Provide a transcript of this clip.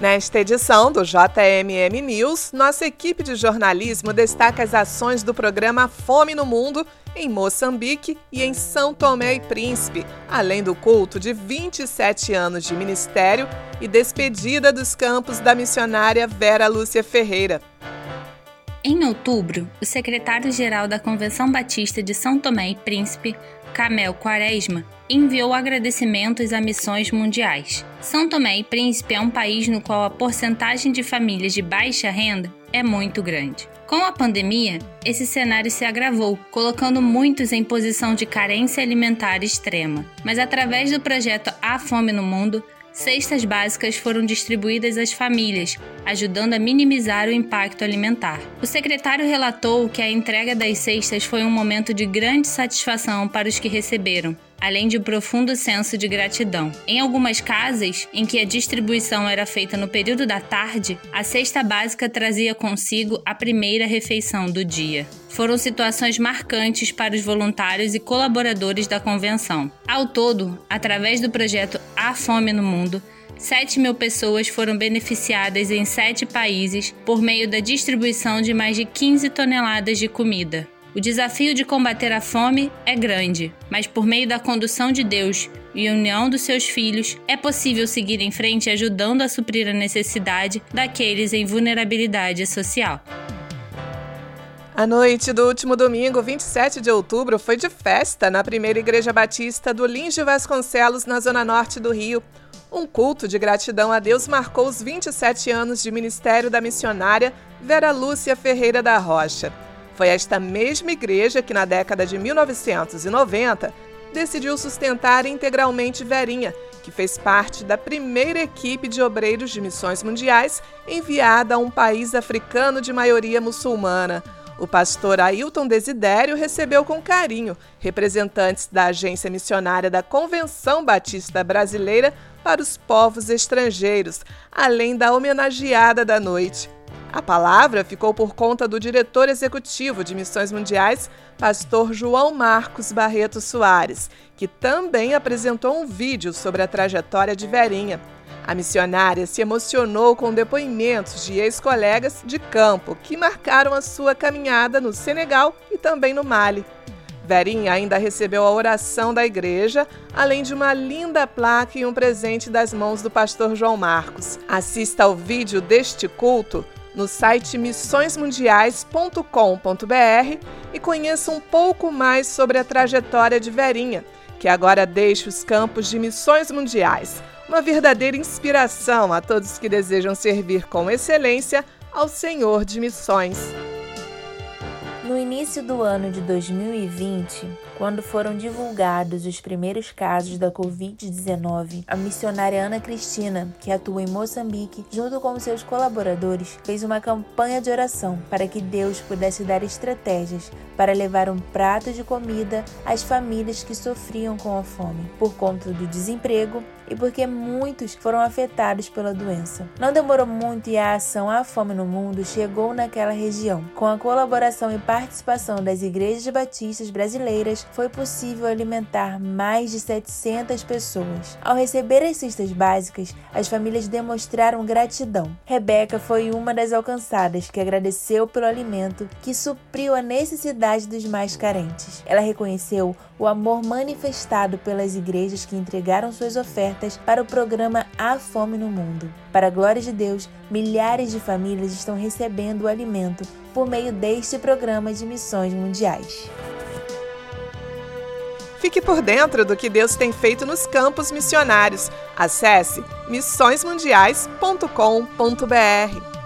Nesta edição do JMM News, nossa equipe de jornalismo destaca as ações do programa Fome no Mundo em Moçambique e em São Tomé e Príncipe, além do culto de 27 anos de ministério e despedida dos campos da missionária Vera Lúcia Ferreira. Em outubro, o secretário-geral da Convenção Batista de São Tomé e Príncipe, Camel Quaresma, enviou agradecimentos a missões mundiais. São Tomé e Príncipe é um país no qual a porcentagem de famílias de baixa renda é muito grande. Com a pandemia, esse cenário se agravou, colocando muitos em posição de carência alimentar extrema. Mas através do projeto A Fome no Mundo, cestas básicas foram distribuídas às famílias, ajudando a minimizar o impacto alimentar. O secretário relatou que a entrega das cestas foi um momento de grande satisfação para os que receberam, além de um profundo senso de gratidão. Em algumas casas, em que a distribuição era feita no período da tarde, a cesta básica trazia consigo a primeira refeição do dia. Foram situações marcantes para os voluntários e colaboradores da convenção. Ao todo, através do projeto A Fome no Mundo, 7 mil pessoas foram beneficiadas em sete países por meio da distribuição de mais de 15 toneladas de comida. O desafio de combater a fome é grande, mas por meio da condução de Deus e união dos seus filhos, é possível seguir em frente ajudando a suprir a necessidade daqueles em vulnerabilidade social. A noite do último domingo, 27 de outubro, foi de festa na primeira Igreja Batista do Lins de Vasconcelos, na zona norte do Rio. Um culto de gratidão a Deus marcou os 27 anos de ministério da missionária Vera Lúcia Ferreira da Rocha. Foi esta mesma igreja que, na década de 1990, decidiu sustentar integralmente Verinha, que fez parte da primeira equipe de obreiros de missões mundiais enviada a um país africano de maioria muçulmana. O pastor Ailton Desidério recebeu com carinho representantes da agência missionária da Convenção Batista Brasileira para os povos estrangeiros, além da homenageada da noite. A palavra ficou por conta do diretor executivo de Missões Mundiais, pastor João Marcos Barreto Soares, que também apresentou um vídeo sobre a trajetória de Verinha. A missionária se emocionou com depoimentos de ex-colegas de campo que marcaram a sua caminhada no Senegal e também no Mali. Verinha ainda recebeu a oração da igreja, além de uma linda placa e um presente das mãos do pastor João Marcos. Assista ao vídeo deste culto no site missõesmundiais.com.br e conheça um pouco mais sobre a trajetória de Verinha, que agora deixa os campos de missões mundiais. Uma verdadeira inspiração a todos que desejam servir com excelência ao Senhor de Missões. No início do ano de 2020, quando foram divulgados os primeiros casos da Covid-19, a missionária Ana Cristina, que atua em Moçambique, junto com seus colaboradores, fez uma campanha de oração para que Deus pudesse dar estratégias para levar um prato de comida às famílias que sofriam com a fome, por conta do desemprego e porque muitos foram afetados pela doença. Não demorou muito e a ação A Fome no Mundo chegou naquela região. Com a colaboração e participação das igrejas batistas brasileiras, foi possível alimentar mais de 700 pessoas. Ao receber as cestas básicas, as famílias demonstraram gratidão. Rebeca foi uma das alcançadas que agradeceu pelo alimento que supriu a necessidade dos mais carentes. Ela reconheceu o amor manifestado pelas igrejas que entregaram suas ofertas para o programa A Fome no Mundo. Para a glória de Deus, milhares de famílias estão recebendo o alimento por meio deste programa de missões mundiais. Fique por dentro do que Deus tem feito nos campos missionários. Acesse missõesmundiais.com.br.